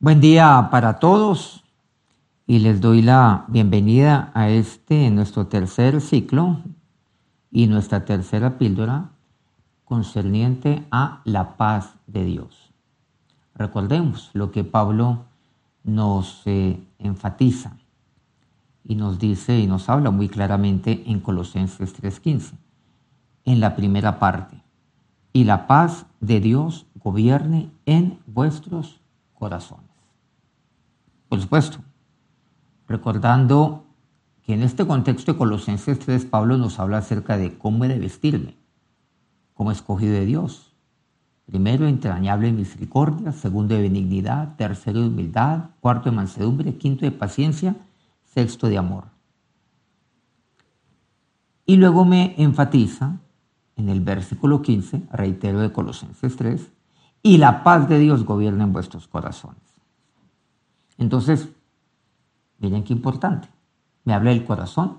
Buen día para todos y les doy la bienvenida a este nuestro tercer ciclo y nuestra tercera píldora concerniente a la paz de Dios. Recordemos lo que Pablo nos eh, enfatiza y nos dice y nos habla muy claramente en Colosenses 3:15, en la primera parte, y la paz de Dios gobierne en vuestros corazones. Por supuesto, recordando que en este contexto de Colosenses 3, Pablo nos habla acerca de cómo he de vestirme, como escogido de Dios. Primero, entrañable misericordia, segundo, de benignidad, tercero, de humildad, cuarto, de mansedumbre, quinto, de paciencia, sexto, de amor. Y luego me enfatiza en el versículo 15, reitero de Colosenses 3, y la paz de Dios gobierna en vuestros corazones. Entonces, miren qué importante. Me habla del corazón,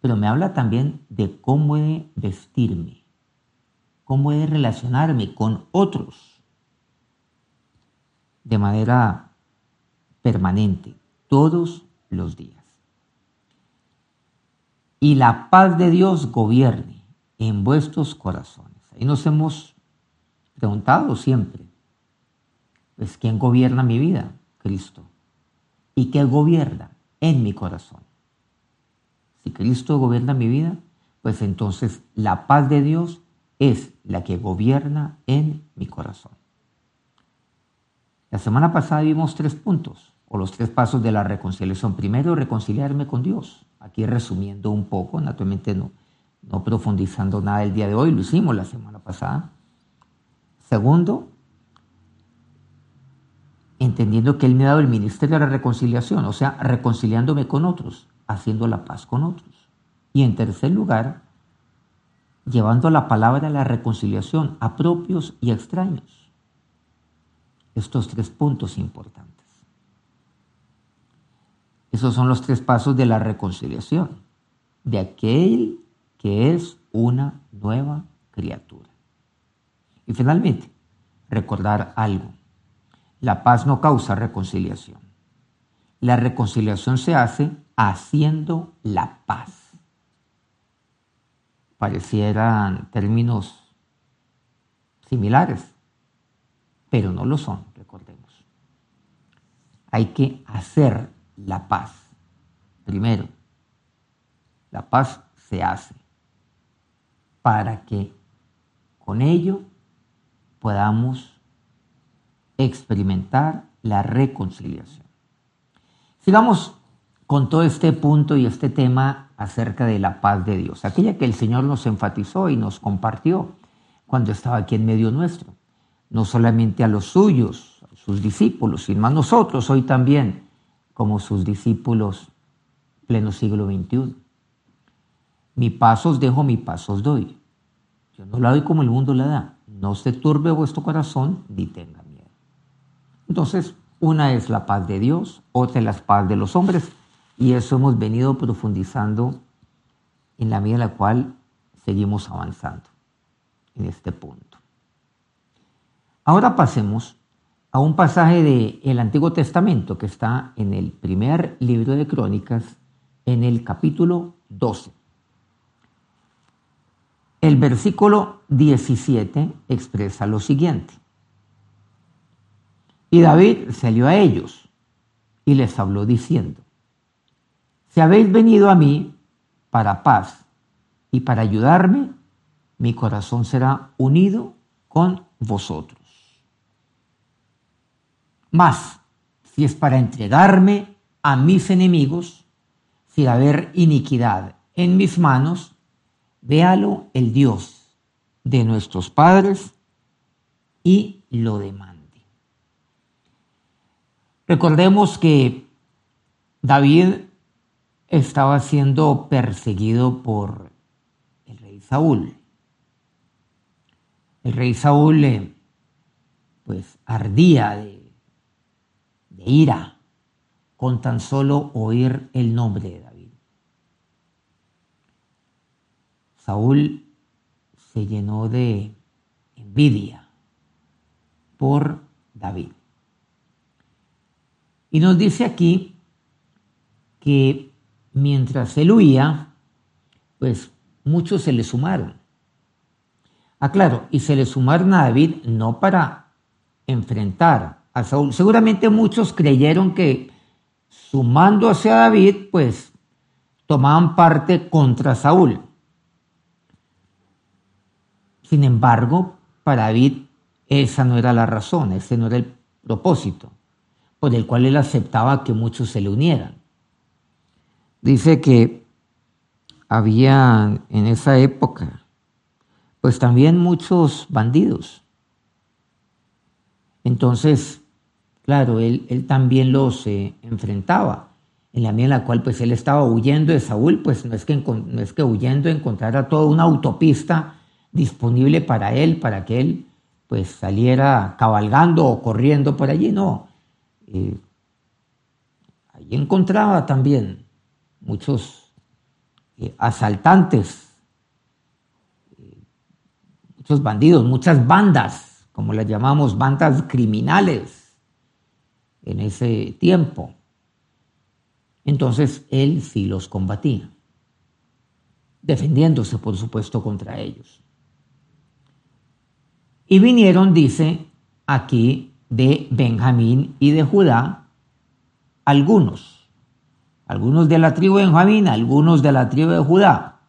pero me habla también de cómo he de vestirme, cómo he de relacionarme con otros de manera permanente, todos los días. Y la paz de Dios gobierne en vuestros corazones. Ahí nos hemos preguntado siempre, pues ¿quién gobierna mi vida? Cristo y que gobierna en mi corazón. Si Cristo gobierna mi vida, pues entonces la paz de Dios es la que gobierna en mi corazón. La semana pasada vimos tres puntos, o los tres pasos de la reconciliación. Primero, reconciliarme con Dios. Aquí resumiendo un poco, naturalmente no, no profundizando nada el día de hoy, lo hicimos la semana pasada. Segundo, entendiendo que Él me ha dado el ministerio de la reconciliación, o sea, reconciliándome con otros, haciendo la paz con otros. Y en tercer lugar, llevando la palabra de la reconciliación a propios y extraños. Estos tres puntos importantes. Esos son los tres pasos de la reconciliación, de aquel que es una nueva criatura. Y finalmente, recordar algo. La paz no causa reconciliación. La reconciliación se hace haciendo la paz. Parecieran términos similares, pero no lo son, recordemos. Hay que hacer la paz. Primero, la paz se hace para que con ello podamos experimentar la reconciliación. Sigamos con todo este punto y este tema acerca de la paz de Dios, aquella que el Señor nos enfatizó y nos compartió cuando estaba aquí en medio nuestro, no solamente a los suyos, a sus discípulos, sino a nosotros hoy también, como sus discípulos pleno siglo XXI. Mi paso os dejo, mi paso os doy. Yo no la doy como el mundo la da. No se turbe vuestro corazón ni entonces, una es la paz de Dios, otra es la paz de los hombres, y eso hemos venido profundizando en la medida en la cual seguimos avanzando en este punto. Ahora pasemos a un pasaje del Antiguo Testamento que está en el primer libro de Crónicas, en el capítulo 12. El versículo 17 expresa lo siguiente. Y David salió a ellos y les habló diciendo, si habéis venido a mí para paz y para ayudarme, mi corazón será unido con vosotros. Mas, si es para entregarme a mis enemigos, sin haber iniquidad en mis manos, véalo el Dios de nuestros padres y lo demás. Recordemos que David estaba siendo perseguido por el rey Saúl. El rey Saúl eh, pues ardía de, de ira con tan solo oír el nombre de David. Saúl se llenó de envidia por David. Y nos dice aquí que mientras él huía, pues muchos se le sumaron. Ah, claro, y se le sumaron a David no para enfrentar a Saúl. Seguramente muchos creyeron que sumándose a David, pues tomaban parte contra Saúl. Sin embargo, para David esa no era la razón, ese no era el propósito por el cual él aceptaba que muchos se le unieran. Dice que había en esa época, pues también muchos bandidos. Entonces, claro, él, él también los eh, enfrentaba. En la medida en la cual pues él estaba huyendo de Saúl, pues no es que, no es que huyendo encontrara toda una autopista disponible para él, para que él pues saliera cabalgando o corriendo por allí, no. Eh, ahí encontraba también muchos eh, asaltantes, eh, muchos bandidos, muchas bandas, como las llamamos, bandas criminales en ese tiempo. Entonces él sí los combatía, defendiéndose, por supuesto, contra ellos. Y vinieron, dice aquí, de Benjamín y de Judá, algunos, algunos de la tribu de Benjamín, algunos de la tribu de Judá,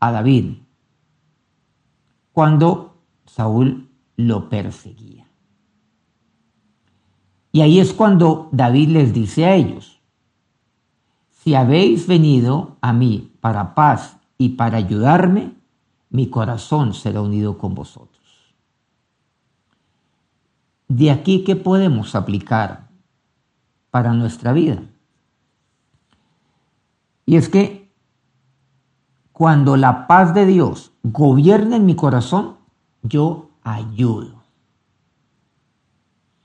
a David, cuando Saúl lo perseguía. Y ahí es cuando David les dice a ellos, si habéis venido a mí para paz y para ayudarme, mi corazón será unido con vosotros. De aquí, ¿qué podemos aplicar para nuestra vida? Y es que cuando la paz de Dios gobierna en mi corazón, yo ayudo.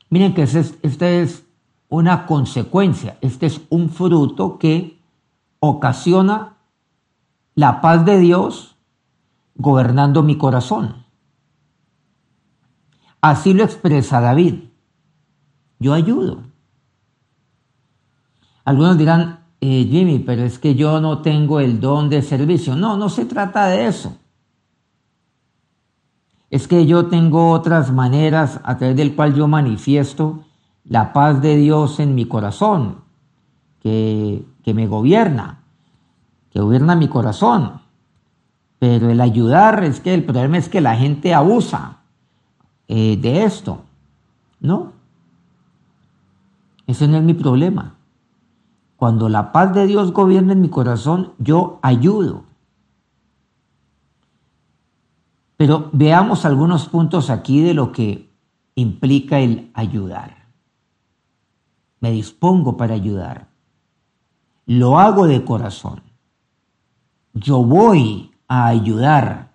Miren que esta es una consecuencia, este es un fruto que ocasiona la paz de Dios gobernando mi corazón. Así lo expresa David. Yo ayudo. Algunos dirán, eh, Jimmy, pero es que yo no tengo el don de servicio. No, no se trata de eso. Es que yo tengo otras maneras a través del cual yo manifiesto la paz de Dios en mi corazón, que, que me gobierna, que gobierna mi corazón. Pero el ayudar es que el problema es que la gente abusa. Eh, de esto. No. Ese no es mi problema. Cuando la paz de Dios gobierna en mi corazón, yo ayudo. Pero veamos algunos puntos aquí de lo que implica el ayudar. Me dispongo para ayudar. Lo hago de corazón. Yo voy a ayudar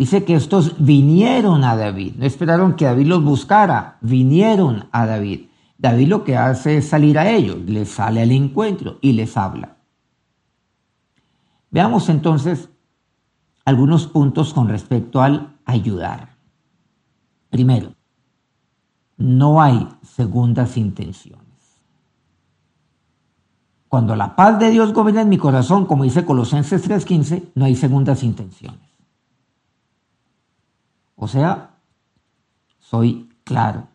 Dice que estos vinieron a David, no esperaron que David los buscara, vinieron a David. David lo que hace es salir a ellos, les sale al encuentro y les habla. Veamos entonces algunos puntos con respecto al ayudar. Primero, no hay segundas intenciones. Cuando la paz de Dios gobierna en mi corazón, como dice Colosenses 3:15, no hay segundas intenciones. O sea, soy claro.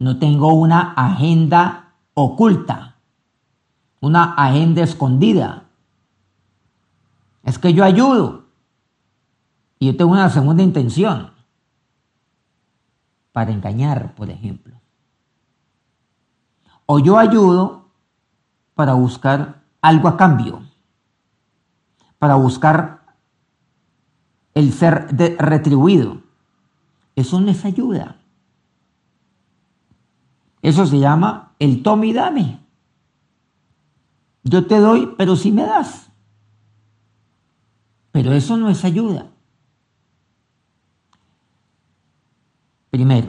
No tengo una agenda oculta, una agenda escondida. Es que yo ayudo y yo tengo una segunda intención para engañar, por ejemplo. O yo ayudo para buscar algo a cambio, para buscar el ser retribuido. Eso no es ayuda. Eso se llama el tome y dame. Yo te doy, pero si me das. Pero eso no es ayuda. Primero,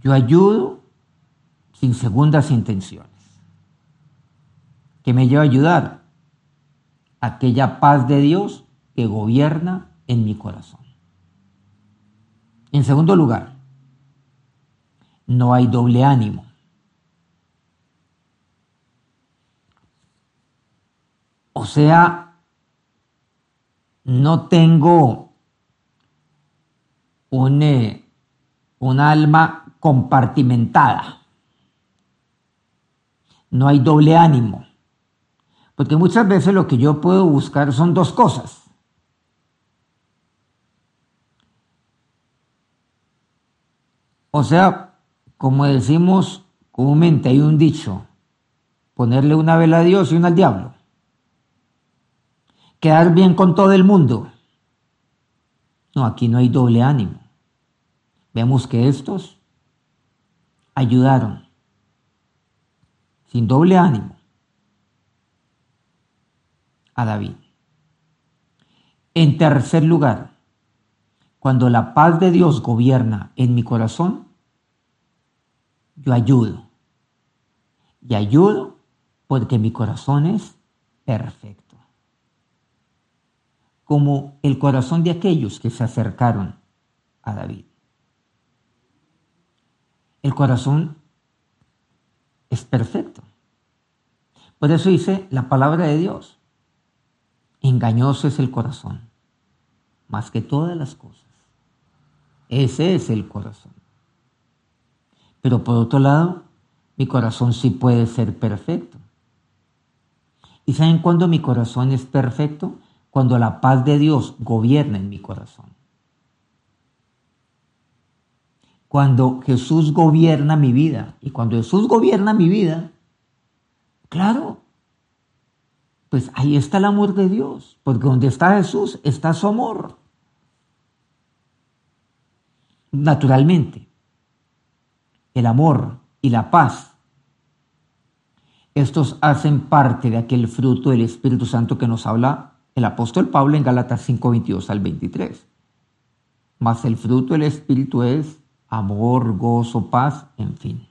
yo ayudo sin segundas intenciones. ¿Qué me lleva a ayudar? Aquella paz de Dios que gobierna en mi corazón. En segundo lugar, no hay doble ánimo. O sea, no tengo un, eh, un alma compartimentada. No hay doble ánimo. Porque muchas veces lo que yo puedo buscar son dos cosas. O sea, como decimos comúnmente, hay un dicho, ponerle una vela a Dios y una al diablo. Quedar bien con todo el mundo. No, aquí no hay doble ánimo. Vemos que estos ayudaron, sin doble ánimo, a David. En tercer lugar, cuando la paz de Dios gobierna en mi corazón, yo ayudo. Y ayudo porque mi corazón es perfecto. Como el corazón de aquellos que se acercaron a David. El corazón es perfecto. Por eso dice la palabra de Dios. Engañoso es el corazón, más que todas las cosas. Ese es el corazón. Pero por otro lado, mi corazón sí puede ser perfecto. ¿Y saben cuándo mi corazón es perfecto? Cuando la paz de Dios gobierna en mi corazón. Cuando Jesús gobierna mi vida. Y cuando Jesús gobierna mi vida, claro, pues ahí está el amor de Dios. Porque donde está Jesús está su amor naturalmente. El amor y la paz. Estos hacen parte de aquel fruto del Espíritu Santo que nos habla el apóstol Pablo en Gálatas 5, 22 al 23. Mas el fruto del Espíritu es amor, gozo, paz, en fin.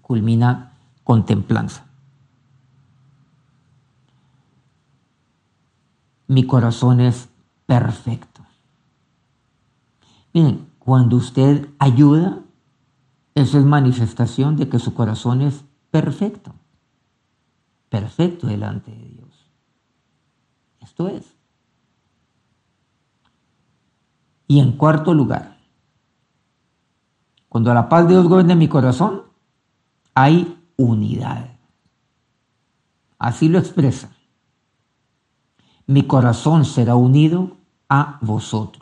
Culmina contemplanza. Mi corazón es perfecto. Miren, cuando usted ayuda, eso es manifestación de que su corazón es perfecto. Perfecto delante de Dios. Esto es. Y en cuarto lugar, cuando la paz de Dios gobierna mi corazón, hay unidad. Así lo expresa. Mi corazón será unido a vosotros.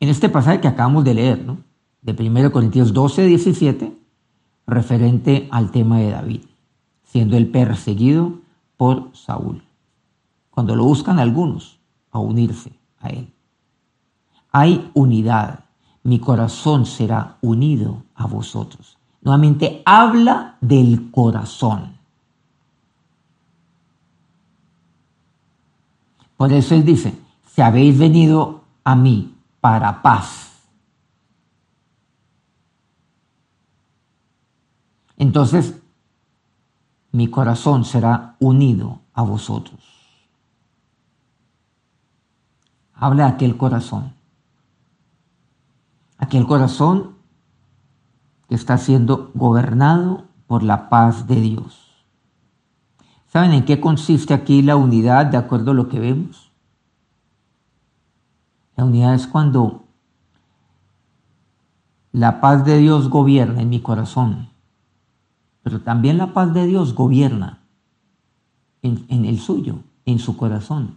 En este pasaje que acabamos de leer, ¿no? de 1 Corintios 12, 17, referente al tema de David, siendo él perseguido por Saúl, cuando lo buscan algunos a unirse a él. Hay unidad, mi corazón será unido a vosotros. Nuevamente habla del corazón. Por eso él dice, si habéis venido a mí para paz. Entonces, mi corazón será unido a vosotros. Habla aquel corazón. Aquel corazón que está siendo gobernado por la paz de Dios. ¿Saben en qué consiste aquí la unidad de acuerdo a lo que vemos? La unidad es cuando la paz de Dios gobierna en mi corazón, pero también la paz de Dios gobierna en, el suyo, en su corazón.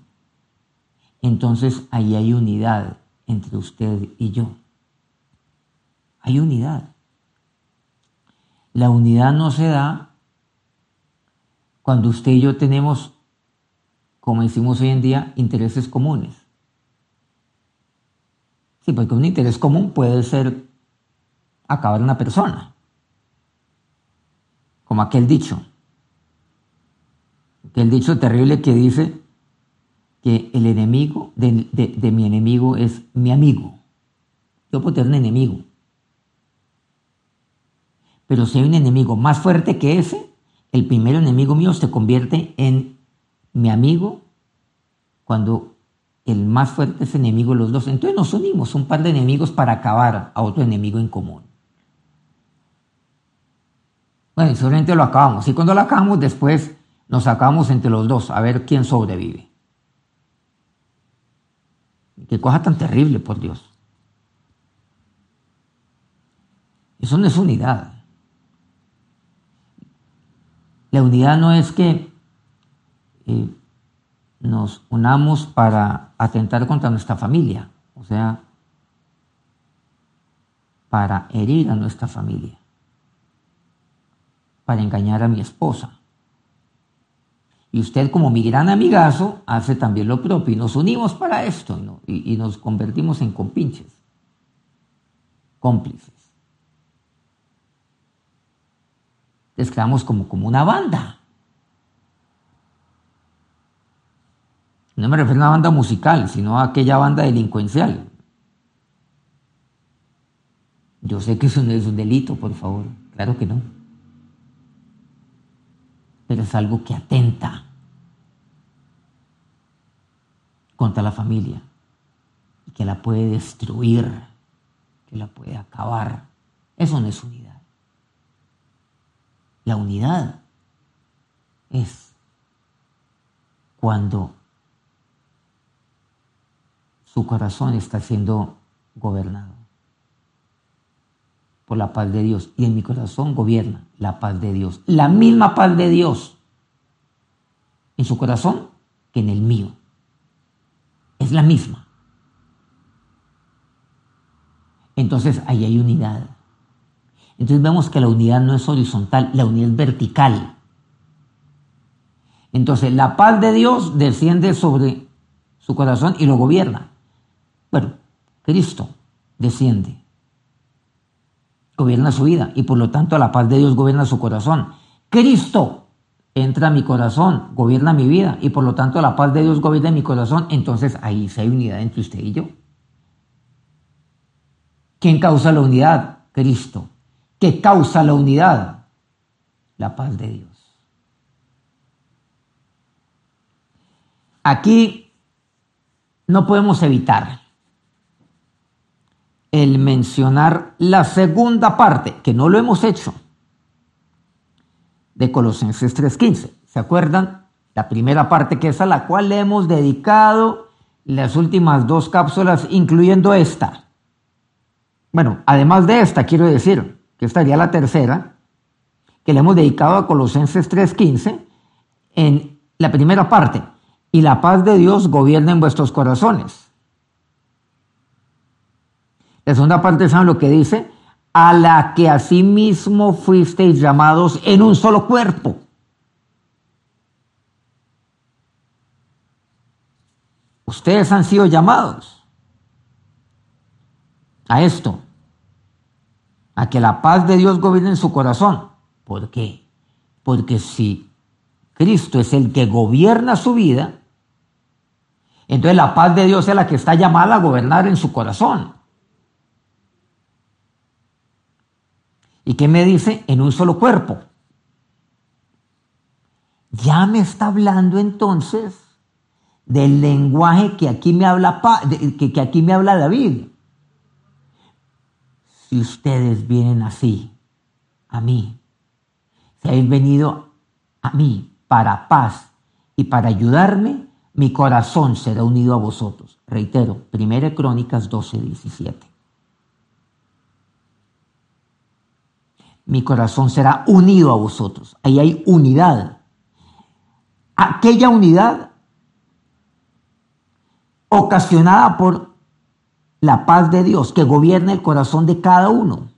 Entonces ahí hay unidad entre usted y yo. Hay unidad. La unidad no se da cuando usted y yo tenemos, como decimos hoy en día, intereses comunes. Sí, porque un interés común puede ser acabar una persona. Como aquel dicho. Aquel dicho terrible que dice que el enemigo de, mi enemigo es mi amigo. Yo puedo tener un enemigo. Pero si hay un enemigo más fuerte que ese, el primer enemigo mío se convierte en mi amigo cuando el más fuerte es enemigo de los dos. Entonces nos unimos, un par de enemigos para acabar a otro enemigo en común. Bueno, y seguramente lo acabamos. Y cuando lo acabamos, después nos acabamos entre los dos a ver quién sobrevive. Qué cosa tan terrible, por Dios. Eso no es unidad. La unidad no es que eh, nos unamos para atentar contra nuestra familia, o sea, para herir a nuestra familia, para engañar a mi esposa. Y usted como mi gran amigazo hace también lo propio y nos unimos para esto y, nos convertimos en compinches, cómplices. Entonces quedamos como, como una banda. No me refiero a una banda musical, sino a aquella banda delincuencial. Yo sé que eso no es un delito, por favor. Claro que no. Pero es algo que atenta contra la familia y que la puede destruir, que la puede acabar. Eso no es unidad. La unidad es cuando su corazón está siendo gobernado por la paz de Dios. Y en mi corazón gobierna la paz de Dios. La misma paz de Dios en su corazón que en el mío. Es la misma. Entonces ahí hay unidad. Entonces vemos que la unidad no es horizontal, la unidad es vertical. Entonces la paz de Dios desciende sobre su corazón y lo gobierna. Bueno, Cristo desciende, gobierna su vida y por lo tanto la paz de Dios gobierna su corazón. Cristo entra a mi corazón, gobierna mi vida y por lo tanto la paz de Dios gobierna mi corazón. Entonces ahí sí hay unidad entre usted y yo. ¿Quién causa la unidad? Cristo. ¿Qué causa la unidad? La paz de Dios. Aquí no podemos evitar el mencionar la segunda parte, que no lo hemos hecho, de Colosenses 3.15. ¿Se acuerdan? La primera parte que es a la cual le hemos dedicado las últimas dos cápsulas, incluyendo esta. Bueno, además de esta, quiero decir que estaría la tercera, que le hemos dedicado a Colosenses 3.15, en la primera parte. Y la paz de Dios gobierna en vuestros corazones la segunda parte, ¿saben lo que dice? A la que asimismo fuisteis llamados en un solo cuerpo. Ustedes han sido llamados a esto, a que la paz de Dios gobierne en su corazón. ¿Por qué? Porque si Cristo es el que gobierna su vida, entonces la paz de Dios es la que está llamada a gobernar en su corazón. ¿Y qué me dice? En un solo cuerpo. Ya me está hablando entonces del lenguaje que aquí me habla, que, aquí me habla David. Si ustedes vienen así, a mí, si habéis venido a mí para paz y para ayudarme, mi corazón será unido a vosotros. Reitero, 1 Crónicas 12, 17. Mi corazón será unido a vosotros. Ahí hay unidad. Aquella unidad ocasionada por la paz de Dios que gobierna el corazón de cada uno.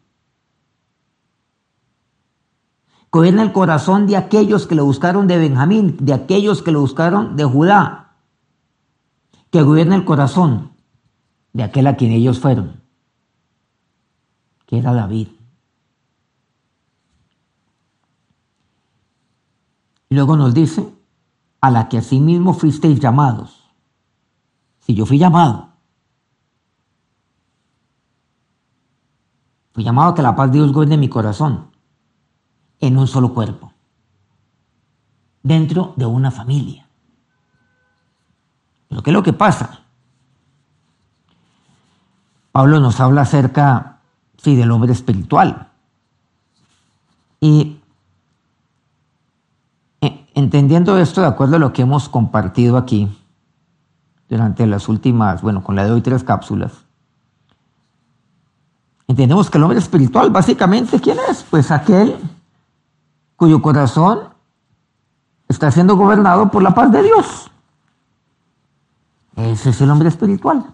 Gobierna el corazón de aquellos que lo buscaron de Benjamín, de aquellos que lo buscaron de Judá. Que gobierna el corazón de aquel a quien ellos fueron, que era David. Luego nos dice, a la que asimismo fuisteis llamados. Si yo fui llamado, fui llamado a que la paz de Dios gobierne mi corazón, en un solo cuerpo, dentro de una familia. Pero ¿qué es lo que pasa? Pablo nos habla acerca, sí, del hombre espiritual. Y entendiendo esto de acuerdo a lo que hemos compartido aquí durante las últimas, bueno, con la de hoy tres cápsulas, entendemos que el hombre espiritual básicamente, ¿quién es? Pues aquel cuyo corazón está siendo gobernado por la paz de Dios. Ese es el hombre espiritual.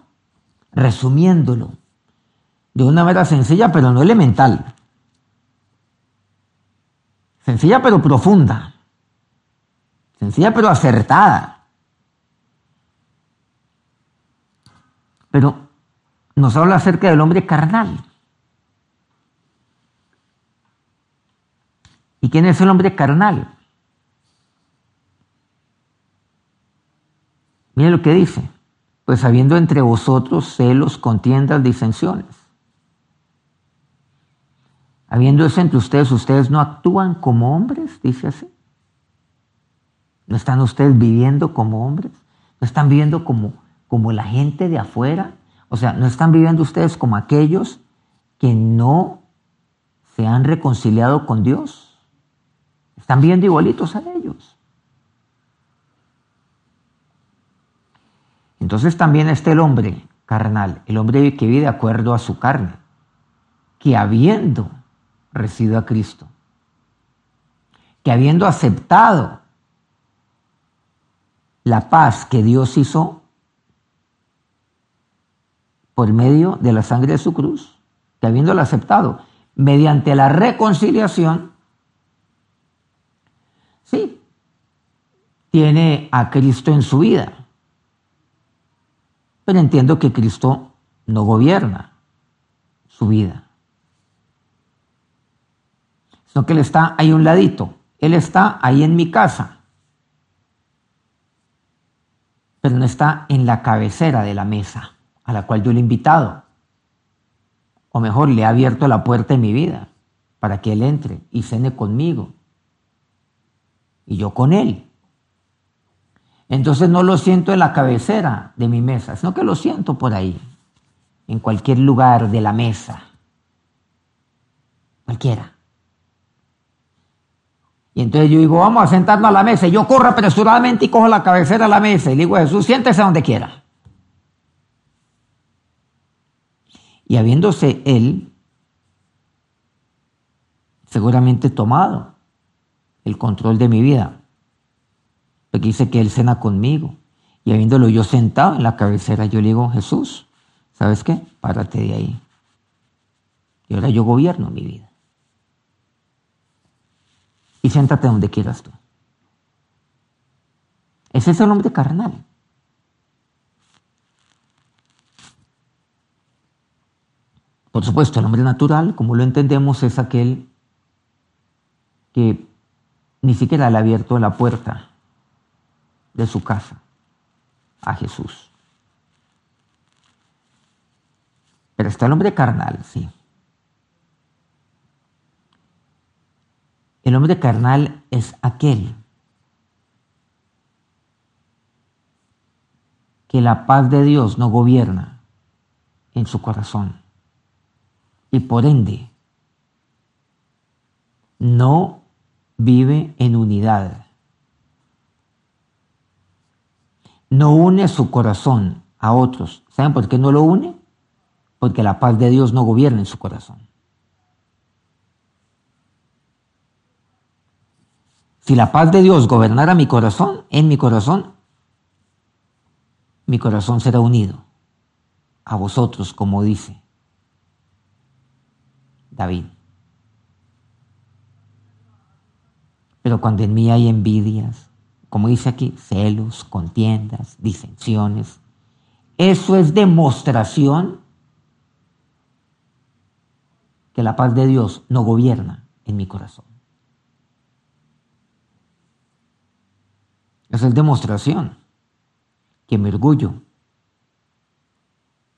Resumiéndolo de una manera sencilla pero no elemental. Sencilla pero profunda. Sencilla pero acertada. Pero nos habla acerca del hombre carnal. ¿Y quién es el hombre carnal? Mire lo que dice. Pues habiendo entre vosotros celos, contiendas, disensiones. Habiendo eso entre ustedes, ustedes no actúan como hombres, dice así. ¿No están ustedes viviendo como hombres? ¿No están viviendo como, como la gente de afuera? O sea, ¿no están viviendo ustedes como aquellos que no se han reconciliado con Dios? Están viviendo igualitos a ellos. Entonces también está el hombre carnal, el hombre que vive de acuerdo a su carne, que habiendo recibido a Cristo, que habiendo aceptado la paz que Dios hizo por medio de la sangre de su cruz, que habiéndola aceptado mediante la reconciliación, sí, tiene a Cristo en su vida pero entiendo que Cristo no gobierna su vida. Sino que Él está ahí a un ladito. Él está ahí en mi casa. Pero no está en la cabecera de la mesa a la cual yo le he invitado. O mejor, le he abierto la puerta en mi vida para que Él entre y cene conmigo. Y yo con Él. Entonces no lo siento en la cabecera de mi mesa, sino que lo siento por ahí, en cualquier lugar de la mesa. Cualquiera. Y entonces yo digo, vamos a sentarnos a la mesa. Y yo corro apresuradamente y cojo la cabecera de la mesa. Y le digo, Jesús, siéntese donde quiera. Y habiéndose él seguramente tomado el control de mi vida, porque dice que Él cena conmigo. Y habiéndolo yo sentado en la cabecera, yo le digo, Jesús, ¿sabes qué? Párate de ahí. Y ahora yo gobierno mi vida. Siéntate donde quieras tú. Ese es el hombre carnal. Por supuesto, el hombre natural, como lo entendemos, es aquel que ni siquiera le ha abierto la puerta de su casa a Jesús. Pero está el hombre carnal, sí. El hombre carnal es aquel que la paz de Dios no gobierna en su corazón y por ende no vive en unidad no une su corazón a otros. ¿Saben por qué no lo une? Porque la paz de Dios no gobierna en su corazón. Si la paz de Dios gobernara mi corazón, en mi corazón, mi corazón será unido a vosotros, como dice David. Pero cuando en mí hay envidias, como dice aquí, celos, contiendas, disensiones. Eso es demostración que la paz de Dios no gobierna en mi corazón. Esa es demostración que mi orgullo,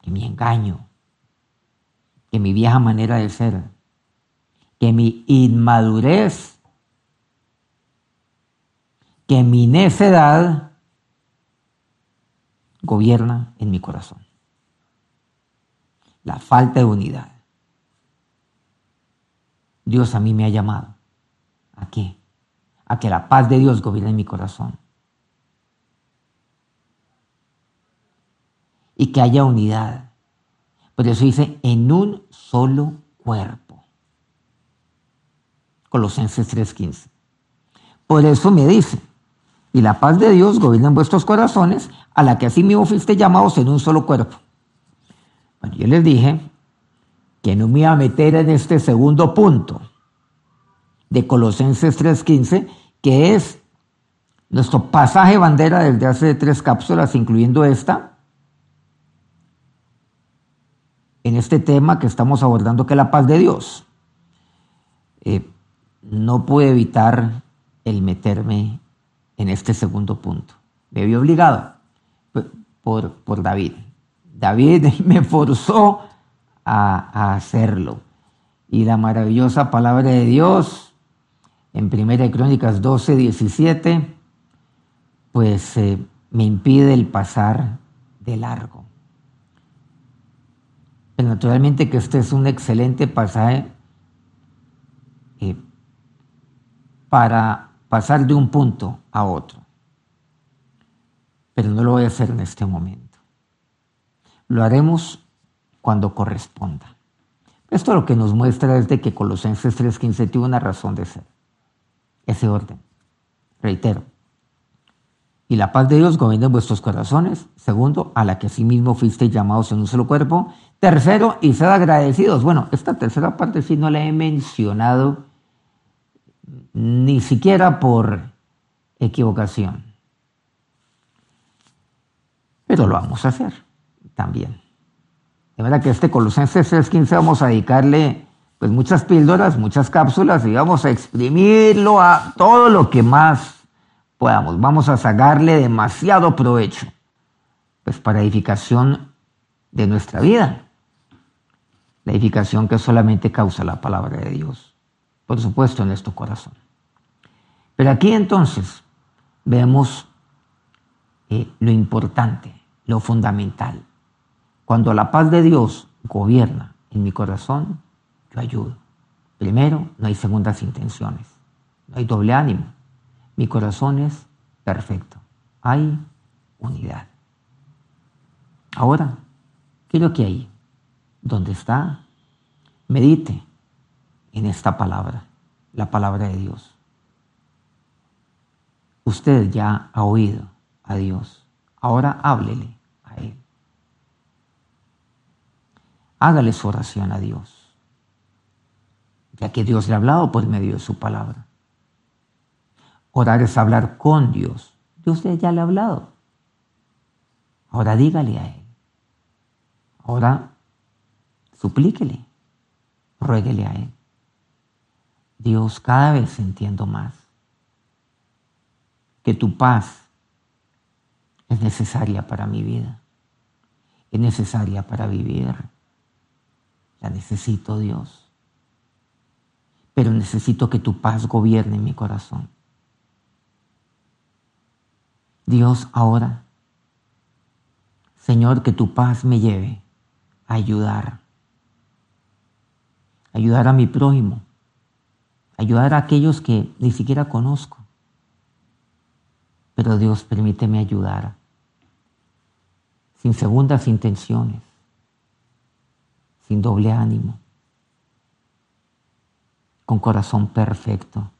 que mi engaño, que mi vieja manera de ser, que mi inmadurez que mi necedad gobierna en mi corazón. la falta de unidad. Dios a mí me ha llamado. ¿A qué? A que la paz de Dios gobierne mi corazón. Y que haya unidad. Por eso dice, en un solo cuerpo. Colosenses 3:15. Por eso me dice, y la paz de Dios gobierna en vuestros corazones, a la que así mismo fuiste llamados en un solo cuerpo. Bueno, yo les dije que no me iba a meter en este segundo punto de Colosenses 3:15, que es nuestro pasaje bandera desde hace tres cápsulas, incluyendo esta, en este tema que estamos abordando, que es la paz de Dios. Eh, no pude evitar el meterme en este segundo punto. Me vi obligado por, por David. David me forzó a, hacerlo. Y la maravillosa palabra de Dios en Primera Crónicas 12, 17, pues eh, me impide el pasar de largo. Pero naturalmente que este es un excelente pasaje eh, para pasar de un punto a otro. Pero no lo voy a hacer en este momento. Lo haremos cuando corresponda. Esto lo que nos muestra es de que Colosenses 3.15 tiene una razón de ser. Ese orden. Reitero. Y la paz de Dios gobierna en vuestros corazones. Segundo, a la que mismo fuisteis llamados en un solo cuerpo. Tercero, y sed agradecidos. Bueno, esta tercera parte sí no la he mencionado ni siquiera por equivocación. Pero lo vamos a hacer también. De verdad que este Colosenses 3.15 vamos a dedicarle pues muchas píldoras, muchas cápsulas y vamos a exprimirlo a todo lo que más podamos. Vamos a sacarle demasiado provecho, pues para edificación de nuestra vida. La edificación que solamente causa la palabra de Dios, por supuesto en nuestro corazón. Pero aquí entonces vemos eh, lo importante, lo fundamental. Cuando la paz de Dios gobierna en mi corazón, yo ayudo. Primero, no hay segundas intenciones, no hay doble ánimo. Mi corazón es perfecto. Hay unidad. Ahora, quiero que ahí, donde está, medite en esta palabra, la palabra de Dios. Usted ya ha oído a Dios. Ahora háblele a Él. Hágale su oración a Dios, ya que Dios le ha hablado por medio de su palabra. Orar es hablar con Dios. Dios ya le ha hablado. Ahora dígale a Él. Ahora suplíquele, ruéguele a Él. Dios, cada vez entiendo más que tu paz es necesaria para mi vida, es necesaria para vivir. La necesito, Dios. Pero necesito que tu paz gobierne mi corazón. Dios, ahora, Señor, que tu paz me lleve a ayudar. Ayudar a mi prójimo. Ayudar a aquellos que ni siquiera conozco. Pero Dios, permíteme ayudar sin segundas intenciones, sin doble ánimo, con corazón perfecto.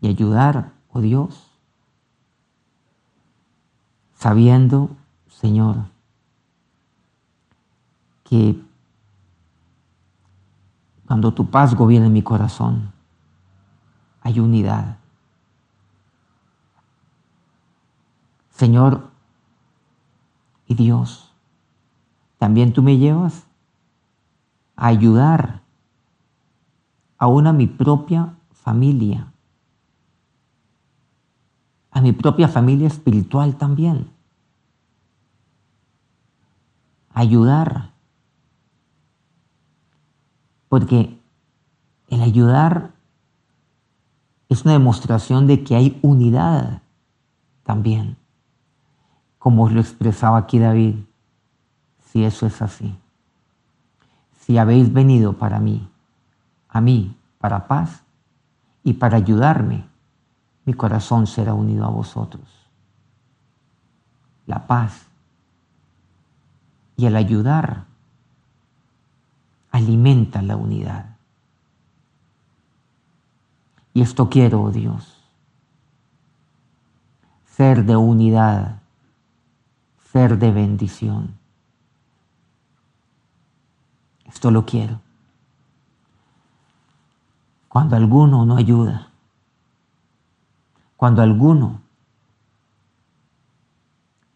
Y ayudar, oh Dios, sabiendo, Señor, que cuando tu paz gobierna mi corazón, hay unidad. Señor y Dios, también tú me llevas a ayudar aún a mi propia familia, a mi propia familia espiritual también. Ayudar. Porque el ayudar es una demostración de que hay unidad también como lo expresaba aquí David. si eso es así. Si habéis venido para mí, a mí, para paz y para ayudarme, mi corazón será unido a vosotros. La paz y el ayudar alimenta la unidad. Y esto quiero, oh Dios, ser de unidad, ser de bendición. Esto lo quiero. Cuando alguno no ayuda, cuando alguno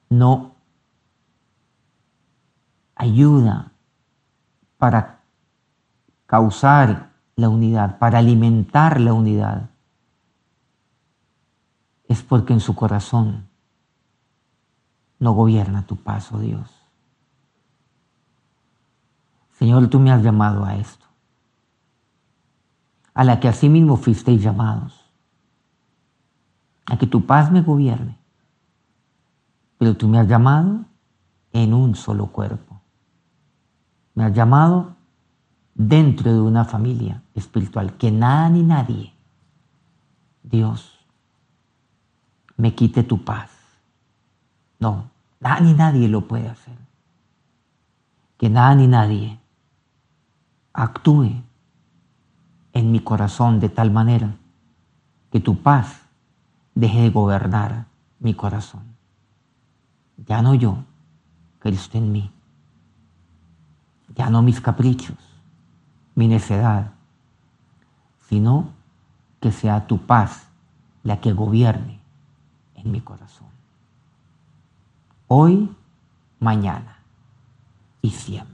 no ayuda para causar la unidad, para alimentar la unidad, es porque en su corazón no gobierna tu paso, Dios. Señor, tú me has llamado a esto, a la que mismo fuisteis llamados, a que tu paz me gobierne, pero tú me has llamado en un solo cuerpo. Me has llamado dentro de una familia espiritual, que nada ni nadie, Dios, me quite tu paz. No, nada ni nadie lo puede hacer. Que nada ni nadie actúe en mi corazón de tal manera que tu paz deje de gobernar mi corazón. Ya no yo, Cristo en mí. Ya no mis caprichos, mi necedad, sino que sea tu paz la que gobierne en mi corazón. Hoy, mañana y siempre.